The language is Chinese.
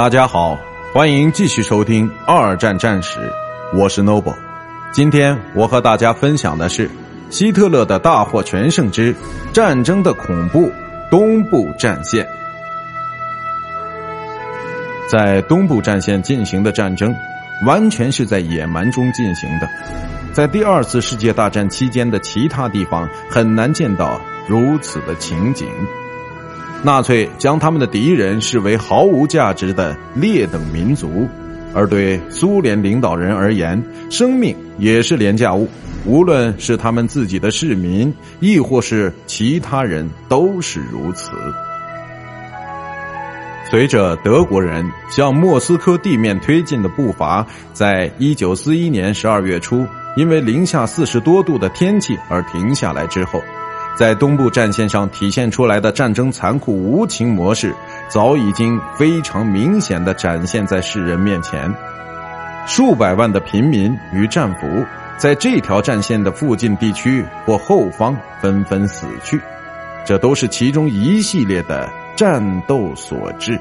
大家好，欢迎继续收听《二战战史》，我是 Noble。今天我和大家分享的是希特勒的大获全胜之战争的恐怖——东部战线。在东部战线进行的战争，完全是在野蛮中进行的。在第二次世界大战期间的其他地方，很难见到如此的情景。纳粹将他们的敌人视为毫无价值的劣等民族，而对苏联领导人而言，生命也是廉价物。无论是他们自己的市民，亦或是其他人，都是如此。随着德国人向莫斯科地面推进的步伐，在一九四一年十二月初，因为零下四十多度的天气而停下来之后。在东部战线上体现出来的战争残酷无情模式，早已经非常明显的展现在世人面前。数百万的平民与战俘在这条战线的附近地区或后方纷纷死去，这都是其中一系列的战斗所致。